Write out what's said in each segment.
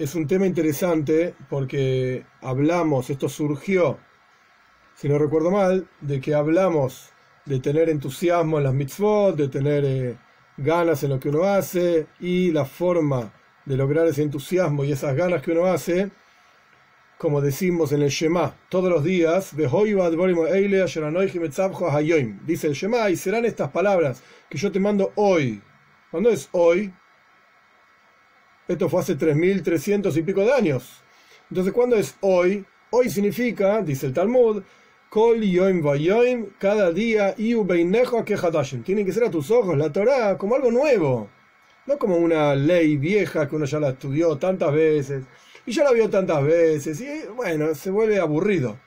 es un tema interesante porque hablamos, esto surgió, si no recuerdo mal, de que hablamos de tener entusiasmo en las mitzvot, de tener eh, ganas en lo que uno hace y la forma de lograr ese entusiasmo y esas ganas que uno hace, como decimos en el Shema, todos los días, dice el Shema, y serán estas palabras que yo te mando hoy. ¿Cuándo es hoy? Esto fue hace 3.300 y pico de años. Entonces, ¿cuándo es hoy? Hoy significa, dice el Talmud, Kol Yoim Vayoim, cada día, Iu Beinejo Tienen que ser a tus ojos la Torah como algo nuevo. No como una ley vieja que uno ya la estudió tantas veces y ya la vio tantas veces. Y bueno, se vuelve aburrido.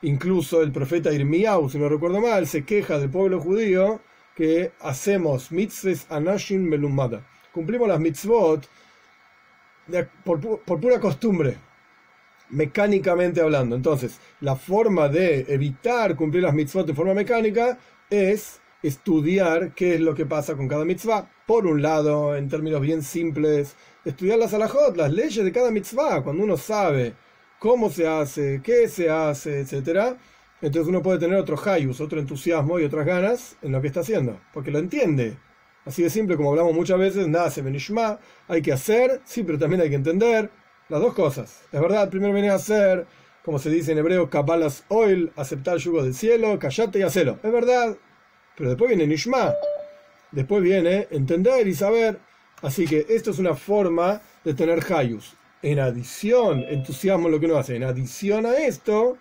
Incluso el profeta Irmiau, si no recuerdo mal, se queja del pueblo judío que hacemos mitzvahs anashim melumada. Cumplimos las mitzvot por, pura costumbre, mecánicamente hablando. Entonces, la forma de evitar cumplir las mitzvot de forma mecánica es estudiar qué es lo que pasa con cada mitzvah. Por un lado, en términos bien simples, estudiar las alajot, las leyes de cada mitzvah, cuando uno sabe cómo se hace, qué se hace, etc. Entonces uno puede tener otro hayus, otro entusiasmo y otras ganas en lo que está haciendo, porque lo entiende. Así de simple como hablamos muchas veces, nada se benishma, hay que hacer, sí, pero también hay que entender las dos cosas. Es verdad, primero viene a hacer, como se dice en hebreo, kabalas oil, aceptar yugo del cielo, callate y hacelo. Es verdad, pero después viene nishma, después viene entender y saber. Así que esto es una forma de tener hayus. En adición, entusiasmo en lo que uno hace. En adición a esto,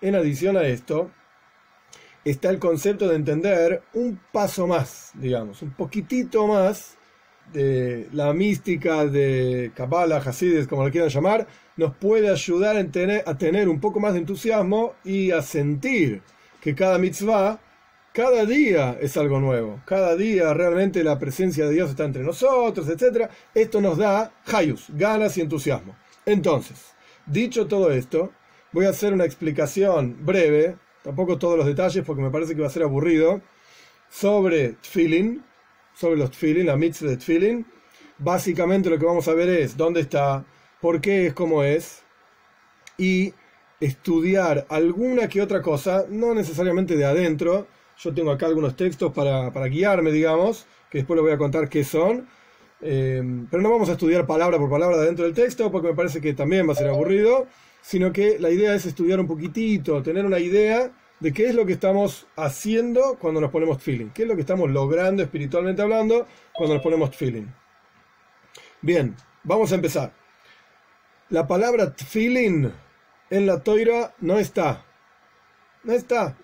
en adición a esto, está el concepto de entender un paso más, digamos, un poquitito más de la mística de Kabbalah, Hasides, como lo quieran llamar, nos puede ayudar a tener, a tener un poco más de entusiasmo y a sentir que cada mitzvah, cada día es algo nuevo, cada día realmente la presencia de Dios está entre nosotros, etc. Esto nos da hayus, ganas y entusiasmo. Entonces, dicho todo esto, voy a hacer una explicación breve tampoco todos los detalles porque me parece que va a ser aburrido, sobre Tfilin, sobre los Tfilin, la mitzvah de Tfilin. Básicamente lo que vamos a ver es dónde está, por qué es como es, y estudiar alguna que otra cosa, no necesariamente de adentro. Yo tengo acá algunos textos para, guiarme, digamos, que después les voy a contar qué son. Eh, pero no vamos a estudiar palabra por palabra de adentro del texto porque me parece que también va a ser aburrido sino que la idea es estudiar un poquitito, tener una idea de qué es lo que estamos haciendo cuando nos ponemos feeling, qué es lo que estamos logrando espiritualmente hablando cuando nos ponemos feeling. Bien, vamos a empezar. La palabra feeling en la toira no está. No está.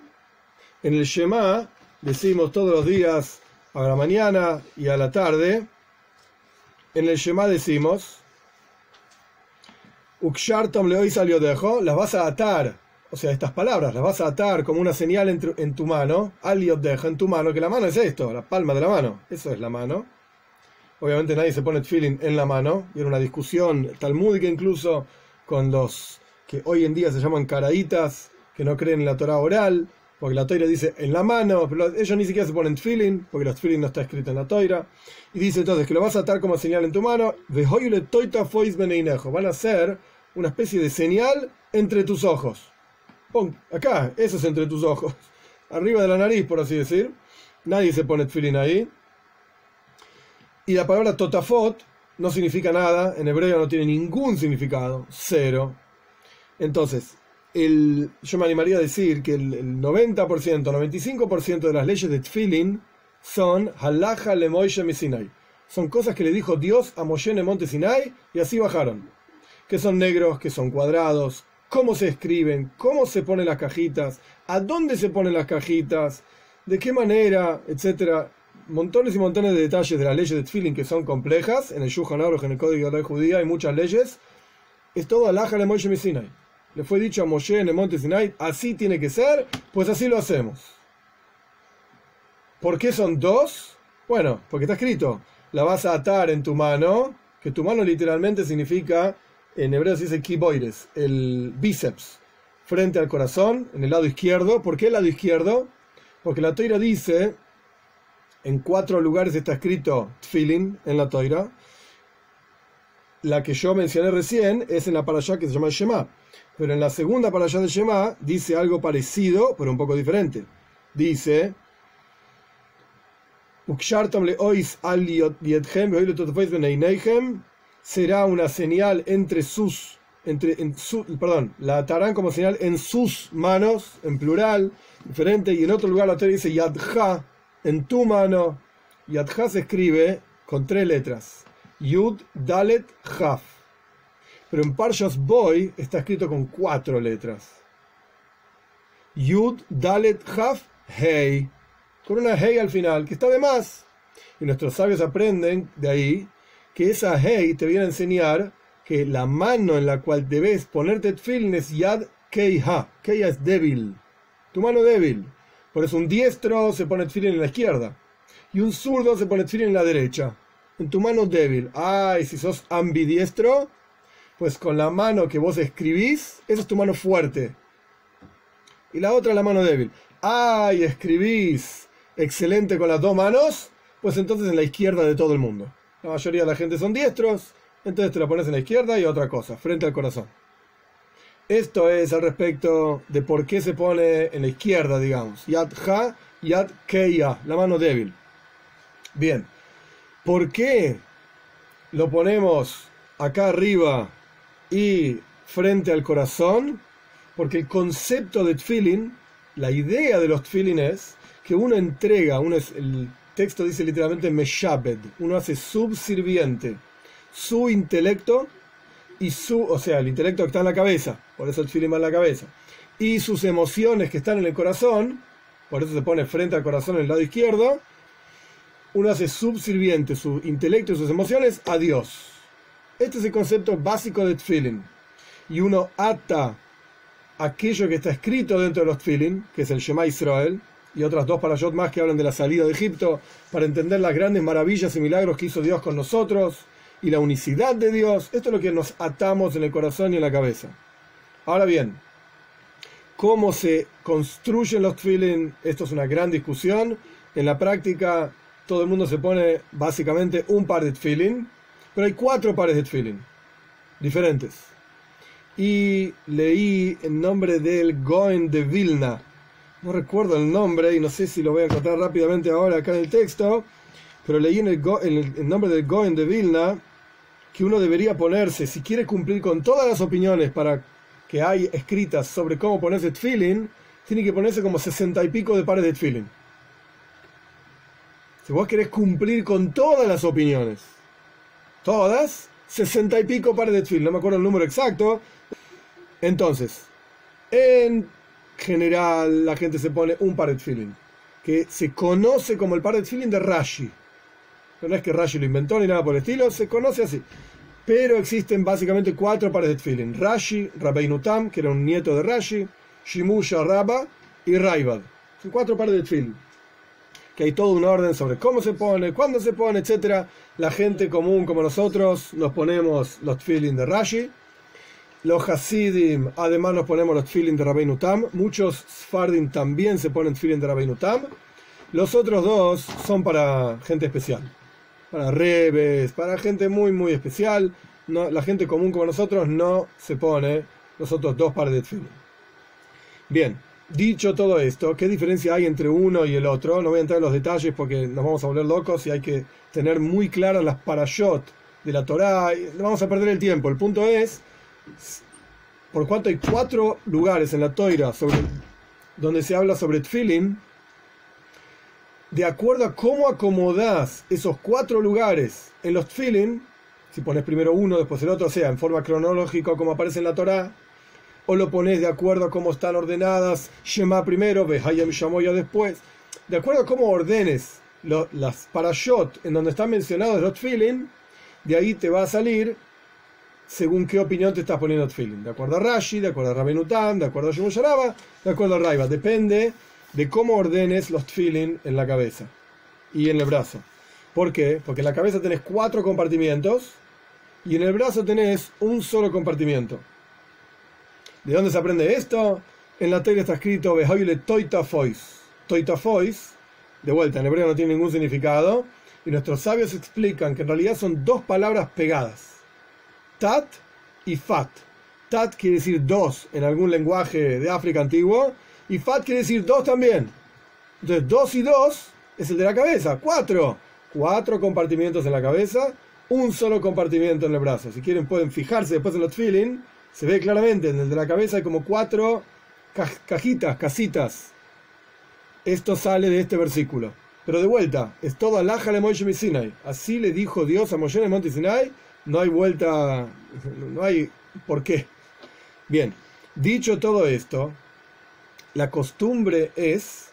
En el Shema decimos todos los días a la mañana y a la tarde. En el Shema decimos Ukshartom le hoy salió dejo, las vas a atar, o sea, estas palabras las vas a atar como una señal en tu, en tu mano, dejo, en tu mano, que la mano es esto, la palma de la mano, eso es la mano. Obviamente nadie se pone feeling en la mano, y era una discusión talmúdica incluso con los que hoy en día se llaman caraitas, que no creen en la Torah oral, porque la toira dice en la mano, pero ellos ni siquiera se ponen feeling, porque los feeling no está escrito en la toira. Y dice entonces que lo vas a atar como señal en tu mano, van a ser una especie de señal entre tus ojos. Pon, acá, eso es entre tus ojos. Arriba de la nariz, por así decir. Nadie se pone feeling ahí. Y la palabra totafot no significa nada, en hebreo no tiene ningún significado, cero. Entonces, el, yo me animaría a decir que el, 90%, 95% de las leyes de Tfilin son halacha le Moishe Sinai. Son cosas que le dijo Dios a Moshe en monte Sinai y así bajaron. Que son negros, que son cuadrados, cómo se escriben, cómo se ponen las cajitas, a dónde se ponen las cajitas, de qué manera, etcétera. Montones y montones de detalles de las leyes de Tfilin que son complejas. En el Shulchan Aruch, en el Código de la Ley Judía, hay muchas leyes. Es todo halacha le Moishe Sinai le fue dicho a Moshe en el monte Sinai, así tiene que ser, pues así lo hacemos. ¿Por qué son dos? Bueno, porque está escrito, la vas a atar en tu mano, que tu mano literalmente significa, en hebreo se dice kiboires, el bíceps, frente al corazón, en el lado izquierdo. ¿Por qué el lado izquierdo? Porque la toira dice, en cuatro lugares está escrito tfilin en la toira, la que yo mencioné recién es en la parashá que se llama Shema. Pero en la segunda parashá de Shema dice algo parecido, pero un poco diferente. Dice, será una señal entre sus, entre, en su, perdón, la atarán como señal en sus manos, en plural, diferente, y en otro lugar la Torah dice Yadja, en tu mano. Yadja se escribe con tres letras, Yud, Dalet, Haf. Pero en Parshas Boy está escrito con cuatro letras. Yud, Dalet, Haf, Hey. Con una Hey al final, que está de más. Y nuestros sabios aprenden de ahí que esa Hey te viene a enseñar que la mano en la cual debes ponerte tefilin es Yad Keiha. Keiha es débil. Tu mano débil. Por eso un diestro se pone tefilin en la izquierda. Y un zurdo se pone tefilin en la derecha. En tu mano débil. Ay, si sos ambidiestro, pues con la mano que vos escribís, esa es tu mano fuerte. Y la otra la mano débil. Ay, escribís excelente con las dos manos, pues entonces en la izquierda de todo el mundo. La mayoría de la gente son diestros, entonces te la pones en la izquierda y otra cosa, frente al corazón. Esto es al respecto de por qué se pone en la izquierda, digamos. Yad ha, yad keya, la mano débil. Bien, ¿por qué lo ponemos acá arriba y frente al corazón? Porque el concepto de tfilin, la idea de los tfilin es que uno entrega, el texto dice literalmente meshabed, uno hace subserviente su intelecto y su, o sea, el intelecto que está en la cabeza, por eso el feeling va en la cabeza, y sus emociones que están en el corazón, por eso se pone frente al corazón en el lado izquierdo, uno hace subserviente su intelecto y sus emociones a Dios. Este es el concepto básico de feeling. Y uno ata aquello que está escrito dentro de los feeling, que es el Shema Israel, y otras dos parashot más que hablan de la salida de Egipto, para entender las grandes maravillas y milagros que hizo Dios con nosotros y la unicidad de Dios. Esto es lo que nos atamos en el corazón y en la cabeza. Ahora bien, ¿cómo se construyen los tefilin? Esto es una gran discusión. En la práctica, todo el mundo se pone básicamente un par de tefilin, pero hay cuatro pares de tefilin diferentes. Y leí el nombre del Goen de Vilna no recuerdo el nombre y no sé si lo voy a encontrar rápidamente ahora acá en el texto, pero leí en el, nombre del Goen de Vilna que uno debería ponerse, si quiere cumplir con todas las opiniones para que hay escritas sobre cómo ponerse feeling, tiene que ponerse como sesenta y pico de pares de feeling. Si vos querés cumplir con todas las opiniones, todas, sesenta y pico pares de feeling, no me acuerdo el número exacto. Entonces, en general la gente se pone un par de feeling, que se conoce como el par de feeling de Rashi. No es que Rashi lo inventó ni nada por el estilo, se conoce así. Pero existen básicamente cuatro pares de feeling. Rashi, Rabbeinu Tam, que era un nieto de Rashi, Shimusha Rabba y Raibad. Son cuatro pares de feeling. Que hay todo un orden sobre cómo se pone, cuándo se pone, etc. La gente común como nosotros nos ponemos los feeling de Rashi los Hasidim, además nos ponemos los tefilin de Rabbeinu Tam. Muchos Sfardim también se ponen tefilin de Rabbeinu Tam. Los otros dos son para gente especial. Para rebes, para gente muy, muy especial. La gente común como nosotros no se pone los otros dos pares de tefilin. Bien, dicho todo esto, ¿qué diferencia hay entre uno y el otro? No voy a entrar en los detalles porque nos vamos a volver locos y hay que tener muy claras las parashot de la Torah. Vamos a perder el tiempo. El punto es por cuanto hay cuatro lugares en la toira donde se habla sobre tefilin, de acuerdo a cómo acomodás esos cuatro lugares en los tefilin, si pones primero uno, después el otro, sea en forma cronológica como aparece en la Torah, o lo pones de acuerdo a cómo están ordenadas, Shema primero, Behayam Shamoya después, de acuerdo a cómo ordenes las parashot en donde están mencionados los tefilin, de ahí te va a salir según qué opinión te estás poniendo feeling. De acuerdo a Rashi, de acuerdo a Rabenutam, de acuerdo a Shemosharaba, de acuerdo a Raiva. Depende de cómo ordenes los feeling en la cabeza y en el brazo. ¿Por qué? Porque en la cabeza tenés cuatro compartimientos y en el brazo tenés un solo compartimiento. ¿De dónde se aprende esto? En la teoría está escrito Behoyle Toita Fois. Toita Fois, de vuelta, en hebreo no tiene ningún significado. Y nuestros sabios explican que en realidad son dos palabras pegadas tat y fat. Tat quiere decir dos en algún lenguaje de África antiguo y fat quiere decir dos también. Entonces, dos y dos es el de la cabeza. Cuatro. Cuatro compartimientos en la cabeza, un solo compartimiento en el brazo. Si quieren pueden fijarse después en los feeling, se ve claramente en el de la cabeza hay como cuatro cajitas, casitas. Esto sale de este versículo. Pero de vuelta, es todo alaja le Moshe Sinai. Así le dijo Dios a Moshe en el monte Sinai. No hay vuelta, no hay por qué. Bien, dicho todo esto, la costumbre es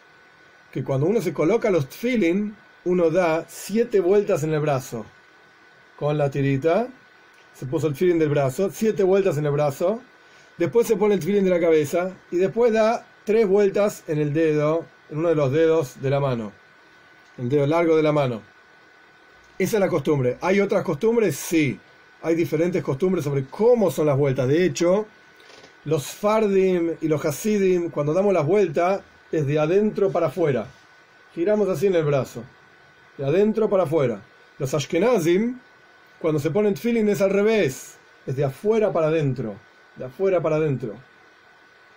que cuando uno se coloca los feeling, uno da siete vueltas en el brazo. Con la tirita, se puso el feeling del brazo, siete vueltas en el brazo. Después se pone el feeling de la cabeza y después da tres vueltas en el dedo, en uno de los dedos de la mano. El dedo largo de la mano. Esa es la costumbre. ¿Hay otras costumbres? Sí. Hay diferentes costumbres sobre cómo son las vueltas. De hecho, los Fardim y los Hasidim, cuando damos las vueltas, es de adentro para afuera. Giramos así en el brazo. De adentro para afuera. Los Ashkenazim, cuando se ponen feeling es al revés. Es de afuera para adentro. De afuera para adentro.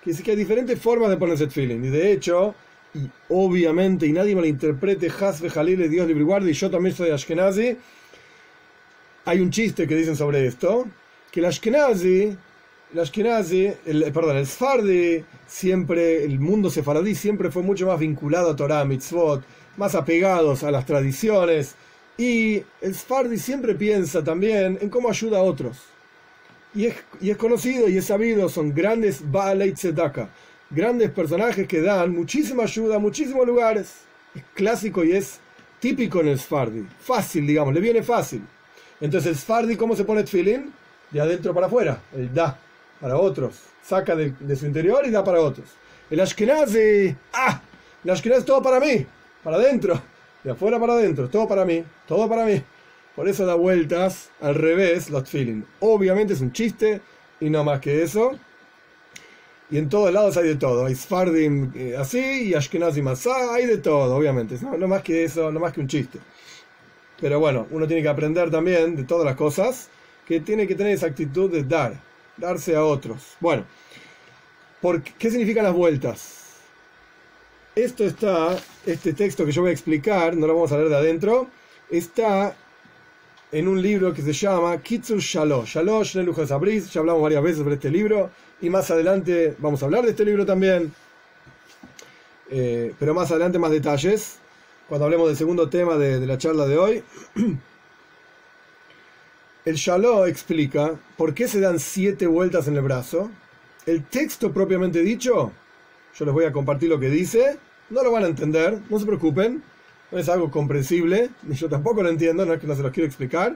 Quiere decir que hay diferentes formas de ponerse feeling. Y de hecho, y obviamente, y nadie me lo interprete, Hasbe Jalil, Dios libre y yo también soy Ashkenazi. Hay un chiste que dicen sobre esto, que el Ashkenazi el Ashkenazi, el, perdón, el Sfardi, siempre, el mundo sefaradí siempre fue mucho más vinculado a Torah, mitzvot, más apegados a las tradiciones. Y el Sfardi siempre piensa también en cómo ayuda a otros. Y es, conocido y es sabido, son grandes Baalei Tzedaka, grandes personajes que dan muchísima ayuda a muchísimos lugares. Es clásico y es típico en el Sfardi. Fácil, digamos, le viene fácil. Entonces el Sfardi, ¿cómo se pone feeling? De adentro para afuera, el da para otros, saca de, su interior y da para otros. El Ashkenazi, ah, el Ashkenazi es todo para mí, para adentro, de afuera para adentro, todo para mí, todo para mí. Por eso da vueltas al revés los feeling. Obviamente es un chiste y no más que eso. Y en todos lados hay de todo. Hay Sfardim eh, así y Ashkenazi más hay de todo, obviamente. No, no más que eso, no más que un chiste. Pero bueno, uno tiene que aprender también de todas las cosas que tiene que tener esa actitud de dar darse a otros. Bueno, ¿por qué significan las vueltas? Esto está, este texto que yo voy a explicar, no lo vamos a leer de adentro, está en un libro que se llama Kitsur Shalosh. Shalosh, Nelujas Abris, ya hablamos varias veces sobre este libro, y más adelante vamos a hablar de este libro también, eh, pero más adelante más detalles, cuando hablemos del segundo tema de, de la charla de hoy. El Shalom explica por qué se dan siete vueltas en el brazo. El texto propiamente dicho, yo les voy a compartir lo que dice, no lo van a entender, no se preocupen, no es algo comprensible, ni yo tampoco lo entiendo, no es que no se los quiero explicar,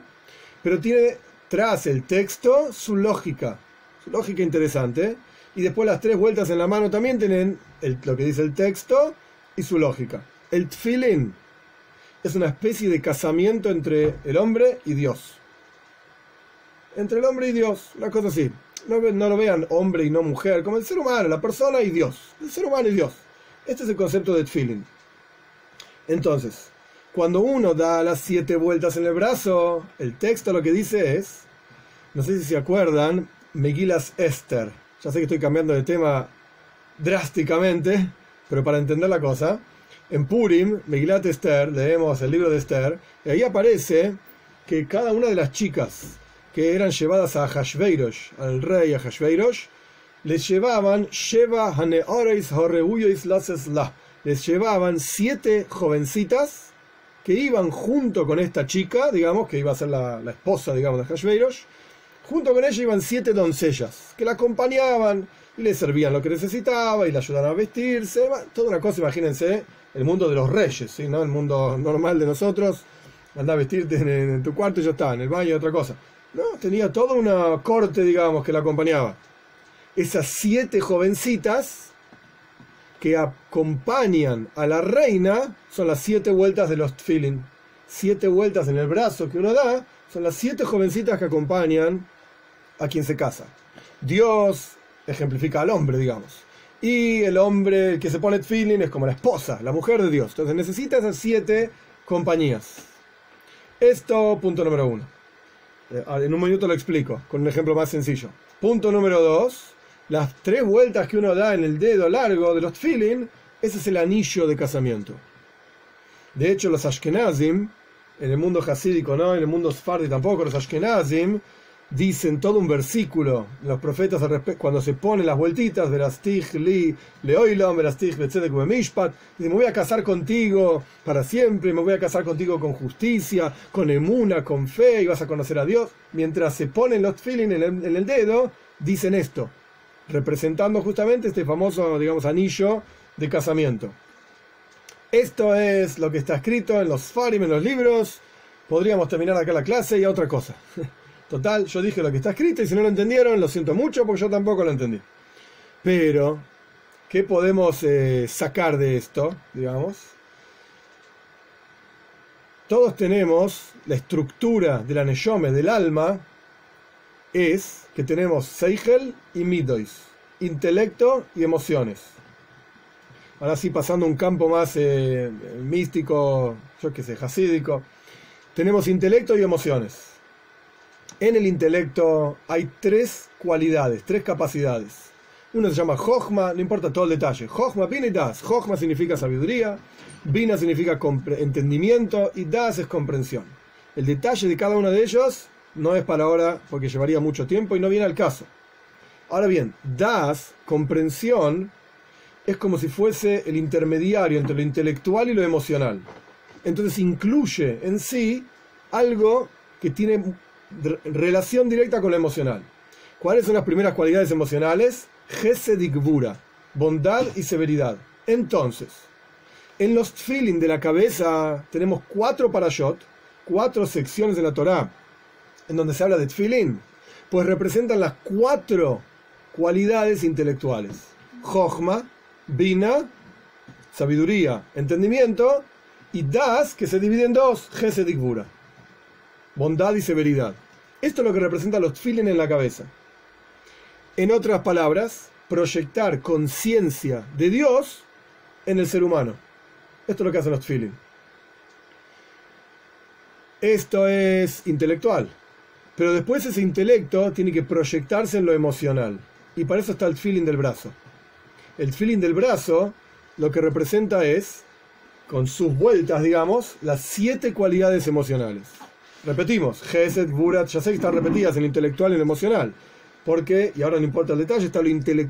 pero tiene tras el texto su lógica, su lógica interesante, y después las tres vueltas en la mano también tienen lo que dice el texto y su lógica. El tfilin es una especie de casamiento entre el hombre y Dios entre el hombre y Dios, una cosa así. No, lo vean hombre y no mujer, como el ser humano, la persona y Dios. El ser humano y Dios. Este es el concepto de feeling. Entonces, cuando uno da las siete vueltas en el brazo, el texto lo que dice es, no sé si se acuerdan, Megilas Esther. Ya sé que estoy cambiando de tema drásticamente, pero para entender la cosa, en Purim, Megilat Esther, leemos el libro de Esther, y ahí aparece que cada una de las chicas que eran llevadas a Hashveirosh, al rey Hashveirosh, les llevaban Sheva Haneoreis La, les llevaban siete jovencitas que iban junto con esta chica, digamos, que iba a ser la, esposa, digamos, de Hashveirosh, junto con ella iban siete doncellas que la acompañaban y le servían lo que necesitaba y le ayudaban a vestirse, toda una cosa, imagínense, el mundo de los reyes, ¿sí? ¿no? el mundo normal de nosotros, anda a vestirte en, en tu cuarto y ya está, en el baño otra cosa. No, tenía toda una corte, digamos, que la acompañaba. Esas siete jovencitas que acompañan a la reina son las siete vueltas de los feeling. Siete vueltas en el brazo que uno da son las siete jovencitas que acompañan a quien se casa. Dios ejemplifica al hombre, digamos. Y el hombre que se pone feeling es como la esposa, la mujer de Dios. Entonces necesita esas siete compañías. Esto, punto número uno. Eh, En un minuto lo explico, con un ejemplo más sencillo. Punto número dos, las tres vueltas que uno da en el dedo largo de los feeling, ese es el anillo de casamiento. De hecho, los Ashkenazim, en el mundo hasídico no, en el mundo sfardi tampoco, los Ashkenazim dicen todo un versículo, los profetas cuando se ponen las vueltitas, verastich li leoilom, verastich mishpat, dicen, me voy a casar contigo para siempre, me voy a casar contigo con justicia, con emuna, con fe, y vas a conocer a Dios. Mientras se ponen los feeling en el, en el dedo, dicen esto, representando justamente este famoso, digamos, anillo de casamiento. Esto es lo que está escrito en los farim, en los libros. Podríamos terminar acá la clase y otra cosa. Total, yo dije lo que está escrito y si no lo entendieron, lo siento mucho porque yo tampoco lo entendí. Pero, ¿qué podemos eh, sacar de esto, digamos? Todos tenemos la estructura de la neyome, del alma, es que tenemos Seigel y Midois, intelecto y emociones. Ahora sí, pasando un campo más eh, místico, yo qué sé, hasídico, tenemos intelecto y emociones. En el intelecto hay tres cualidades, tres capacidades. Uno se llama Jochma, no importa todo el detalle. Jochma, Bina y Das. Jochma significa sabiduría, Bina significa entendimiento y Das es comprensión. El detalle de cada uno de ellos no es para ahora porque llevaría mucho tiempo y no viene al caso. Ahora bien, Das, comprensión, es como si fuese el intermediario entre lo intelectual y lo emocional. Entonces incluye en sí algo que tiene relación directa con lo emocional. ¿Cuáles son las primeras cualidades emocionales? Gesed y Gvura, bondad y severidad. Entonces, en los feeling de la cabeza tenemos cuatro parashot, cuatro secciones de la Torá, en donde se habla de tfilin, pues representan las cuatro cualidades intelectuales. Jochma, Bina, sabiduría, entendimiento, y Das, que se divide en dos, Gesed y Gvura, bondad y severidad. Esto es lo que representa los tfilin en la cabeza. En otras palabras, proyectar conciencia de Dios en el ser humano. Esto es lo que hacen los tfilin. Esto es intelectual. Pero después ese intelecto tiene que proyectarse en lo emocional. Y para eso está el feeling del brazo. El feeling del brazo lo que representa es, con sus vueltas, digamos, las siete cualidades emocionales. Repetimos, Gesed, Burat, ya sé que están repetidas en lo intelectual y en lo emocional. Porque, y ahora no importa el detalle, está lo,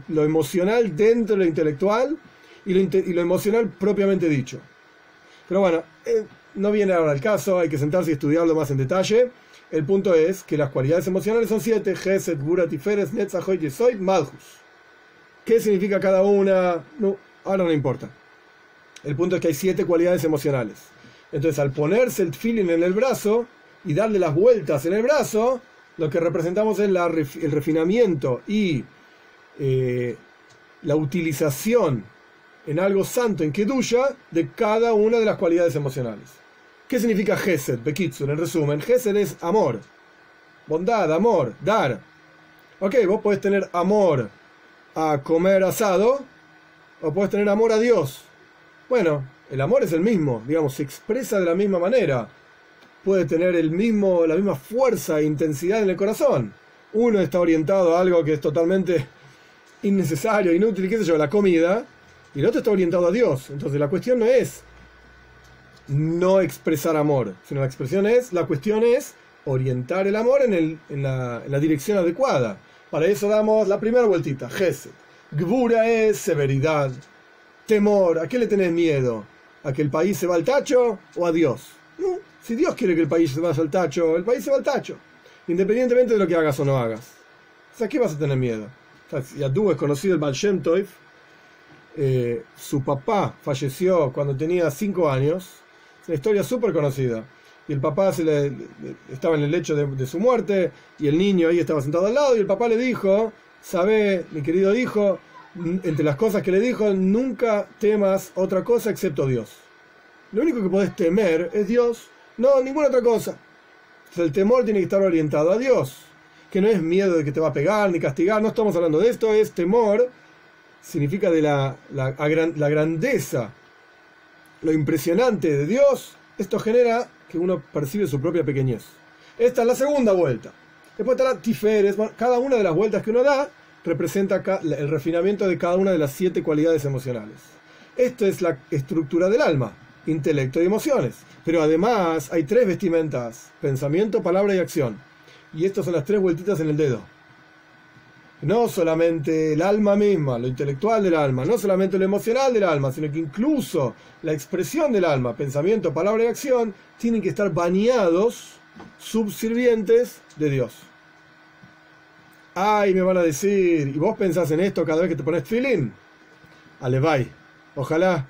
lo emocional dentro de lo intelectual y lo, inte- y lo emocional propiamente dicho. Pero bueno, eh, no viene ahora al caso, hay que sentarse y estudiarlo más en detalle. El punto es que las cualidades emocionales son siete: Gesed, Burat, Tiferes, Netzahoy, Yesoid, Malchus. ¿Qué significa cada una? No, ahora no importa. El punto es que hay siete cualidades emocionales. Entonces, al ponerse el feeling en el brazo y darle las vueltas en el brazo, lo que representamos es el refinamiento y eh, la utilización en algo santo, en Kedusha, de cada una de las cualidades emocionales. ¿Qué significa Gesed, Bekitsur? En resumen, Gesed es amor, bondad, amor, dar. Ok, vos podés tener amor a comer asado o puedes tener amor a Dios. Bueno, el amor es el mismo, digamos, se expresa de la misma manera. Puede tener el mismo, la misma fuerza e intensidad en el corazón. Uno está orientado a algo que es totalmente innecesario, inútil, qué sé yo, la comida, y el otro está orientado a Dios. Entonces la cuestión no es no expresar amor, sino la expresión es, la cuestión es orientar el amor en, el, en, la, en la dirección adecuada. Para eso damos la primera vueltita, Gesed. Gbura es severidad, temor. ¿A qué le tenés miedo? ¿A que el país se va al tacho o a Dios? No, si Dios quiere que el país se vaya al tacho, el país se va al tacho. Independientemente de lo que hagas o no hagas. O sea, ¿qué vas a tener miedo? O sea, es conocido el Baal. Eh, su papá falleció cuando tenía 5 años. Es una historia súper conocida. Y el papá se le, estaba en el lecho de, de su muerte y el niño ahí estaba sentado al lado y el papá le dijo, sabe, mi querido hijo, entre las cosas que le dijo, nunca temas otra cosa excepto Dios. Lo único que podés temer es Dios, no ninguna otra cosa. El temor tiene que estar orientado a Dios, que no es miedo de que te va a pegar ni castigar, no estamos hablando de esto, es temor, significa de la, la grandeza, lo impresionante de Dios, esto genera que uno percibe su propia pequeñez. Esta es la segunda vuelta. Después está la Tiferes. Cada una de las vueltas que uno da representa el refinamiento de cada una de las siete cualidades emocionales. Esta es la estructura del alma, intelecto y emociones. Pero además hay tres vestimentas, pensamiento, palabra y acción. Y estas son las tres vueltitas en el dedo. No solamente el alma misma, lo intelectual del alma, no solamente lo emocional del alma, sino que incluso la expresión del alma, pensamiento, palabra y acción, tienen que estar bañados, subservientes de Dios. Ay, me van a decir, ¿y vos pensás en esto cada vez que te pones feeling? Alevay. Ojalá.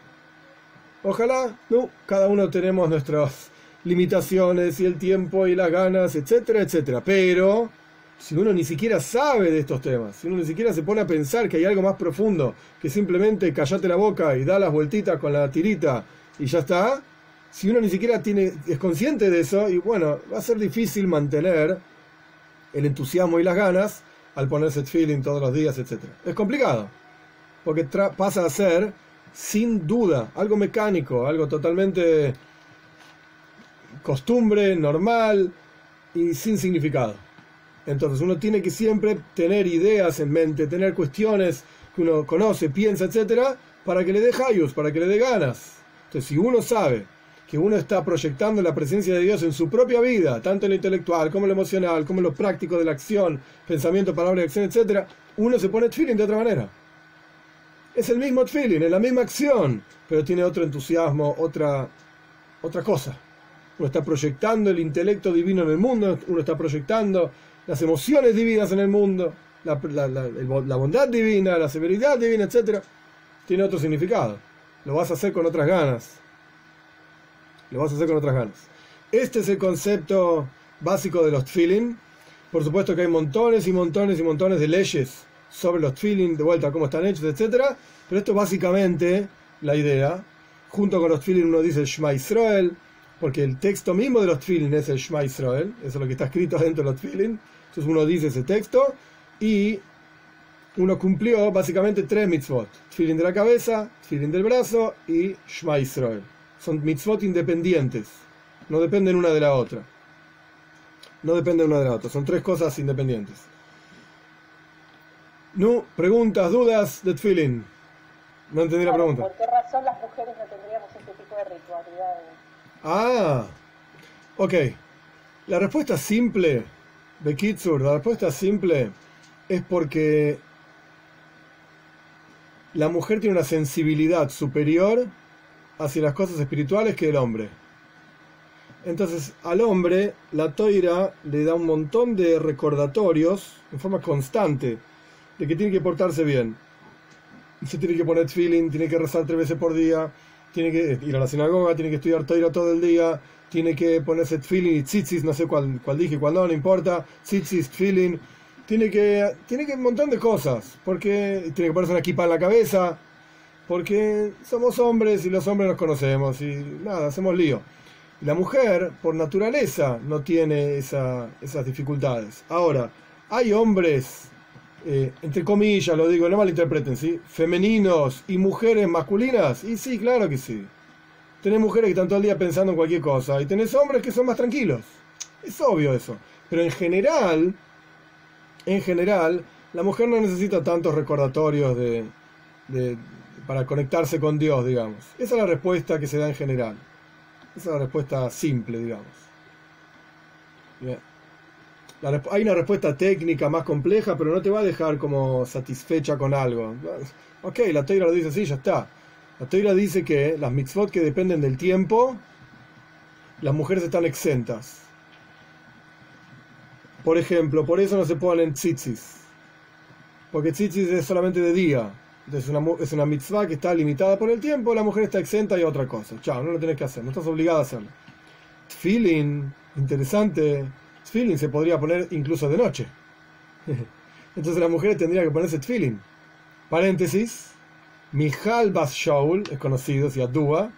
Ojalá, no, cada uno tenemos nuestras limitaciones y el tiempo y las ganas, etcétera, etcétera. Pero si uno ni siquiera sabe de estos temas, si uno ni siquiera se pone a pensar que hay algo más profundo que simplemente callate la boca y da las vueltitas con la tirita y ya está, si uno ni siquiera tiene, es consciente de eso, y bueno, va a ser difícil mantener el entusiasmo y las ganas al ponerse feeling todos los días, etc. Es complicado, porque pasa a ser, sin duda, algo mecánico, algo totalmente costumbre, normal y sin significado. Entonces uno tiene que siempre tener ideas en mente, tener cuestiones que uno conoce, piensa, etc., para que le dé hayus, para que le dé ganas. Entonces si uno sabe que uno está proyectando la presencia de Dios en su propia vida, tanto en lo intelectual como en lo emocional, como en lo práctico de la acción, pensamiento, palabra, acción, etc., uno se pone feeling de otra manera. Es el mismo feeling, es la misma acción, pero tiene otro entusiasmo, otra, otra cosa. Uno está proyectando el intelecto divino en el mundo, uno está proyectando las emociones divinas en el mundo, la, la bondad divina, la severidad divina, etc. Tiene otro significado. Lo vas a hacer con otras ganas lo vas a hacer con otras ganas. Este es el concepto básico de los feeling. Por supuesto que hay montones y montones y montones de leyes sobre los feeling, de vuelta, cómo están hechos, etc. Pero esto es básicamente la idea. Junto con los feeling uno dice Shema Israel, porque el texto mismo de los feeling es el Shema Israel, eso es lo que está escrito dentro de los feeling. Entonces uno dice ese texto y uno cumplió básicamente tres mitzvot. Feeling de la cabeza, feeling del brazo y Shema Israel son mitzvot independientes, no dependen una de la otra. No dependen una de la otra, son tres cosas independientes. No, preguntas, dudas de feeling. No entendí la pregunta. ¿Por qué razón las mujeres no tendríamos este tipo de ritualidades? Ah, ok. La respuesta simple de Kitsur, la respuesta simple es porque la mujer tiene una sensibilidad superior hacia las cosas espirituales que el hombre. Entonces al hombre la toira le da un montón de recordatorios en forma constante de que tiene que portarse bien. Se tiene que poner feeling, tiene que rezar tres veces por día, tiene que ir a la sinagoga, tiene que estudiar toira todo el día, tiene que ponerse feeling y tzitzis, no sé cuál, cuál dije, cuál no, no importa, tzitzis, feeling, tiene que, tiene que un montón de cosas, porque tiene que ponerse una equipa en la cabeza, porque somos hombres y los hombres nos conocemos y nada, hacemos lío. la mujer, por naturaleza, no tiene esa, esas dificultades. Ahora, hay hombres, eh, entre comillas, lo digo, no malinterpreten, ¿sí? Femeninos y mujeres masculinas. Y sí, claro que sí. Tenés mujeres que están todo el día pensando en cualquier cosa y tenés hombres que son más tranquilos. Es obvio eso. Pero en general, en general, la mujer no necesita tantos recordatorios de, para conectarse con Dios, digamos. Esa es la respuesta que se da en general. Esa es la respuesta simple, digamos. Hay una respuesta técnica más compleja, pero no te va a dejar como satisfecha con algo. Ok, la Teira lo dice así, ya está. La Teira dice que las mitzvot que dependen del tiempo, las mujeres están exentas. Por ejemplo, por eso no se ponen tzitzis. Porque tzitzis es solamente de día. Entonces es una, es una mitzvah que está limitada por el tiempo, la mujer está exenta y otra cosa. Chao, no lo tienes que hacer, no estás obligada a hacerlo. Feeling, interesante. Feeling se podría poner incluso de noche. Entonces la mujer tendría que ponerse feeling. Paréntesis. Mijal Bas Shaul, es conocido, si Adúa.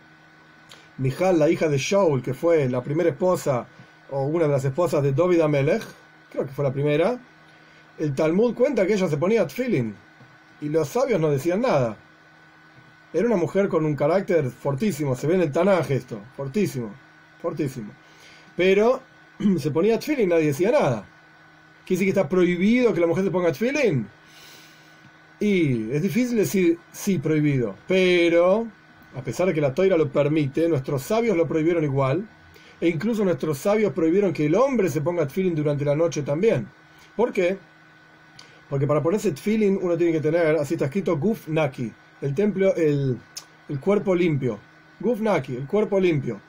Mijal, la hija de Shaul, que fue la primera esposa o una de las esposas de David Amelech, creo que fue la primera. El Talmud cuenta que ella se ponía feeling y los sabios no decían nada. Era una mujer con un carácter fortísimo, se ve en el Tanaj esto, fortísimo, fortísimo. Pero se ponía tefilin y nadie decía nada. ¿Quiere decir que está prohibido que la mujer se ponga tefilin? Y es difícil decir sí prohibido, pero a pesar de que la toira lo permite, nuestros sabios lo prohibieron igual, e incluso nuestros sabios prohibieron que el hombre se ponga tefilin durante la noche también. ¿Por qué? Porque para ponerse tefilin uno tiene que tener, así está escrito, guf naki, el templo, el, el cuerpo limpio. Guf naki, el cuerpo limpio.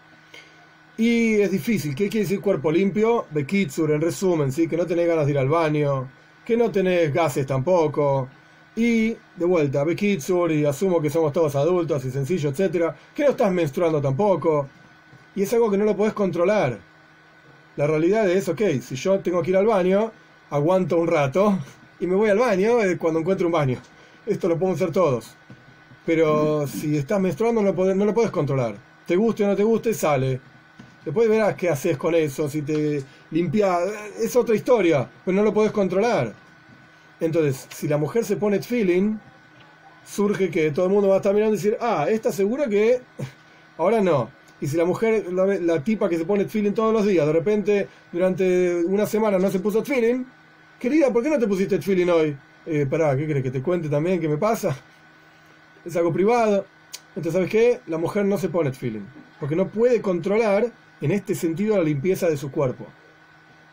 Y es difícil. ¿Qué quiere decir cuerpo limpio? Bekitsur, en resumen, ¿sí? que no tenés ganas de ir al baño, que no tenés gases tampoco. Y de vuelta, Bekitsur, y asumo que somos todos adultos y sencillo, etcétera, que no estás menstruando tampoco. Y es algo que no lo podés controlar. La realidad es, ok, si yo tengo que ir al baño, aguanto un rato y me voy al baño eh, cuando encuentro un baño. Esto lo podemos hacer todos. Pero si estás menstruando no lo, podés, no lo puedes controlar. Te guste o no te guste, sale. Después verás qué haces con eso, si te limpias. Es otra historia, pero no lo podés controlar. Entonces, si la mujer se pone feeling, surge que todo el mundo va a estar mirando y decir, ah, ¿está segura que ahora no? Y si la mujer, la, la tipa que se pone feeling todos los días, de repente durante una semana no se puso feeling, querida, ¿por qué no te pusiste feeling hoy? Eh, pará, ¿qué crees? ¿Que te cuente también qué me pasa? Es algo privado. Entonces, ¿sabes qué? La mujer no se pone feeling, porque no puede controlar en este sentido la limpieza de su cuerpo.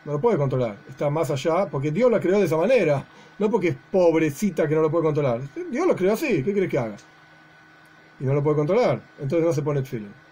No lo puede controlar, está más allá, porque Dios la creó de esa manera, no porque es pobrecita que no lo puede controlar. Dios lo creó así, ¿qué crees que haga? Y no lo puede controlar, entonces no se pone feeling.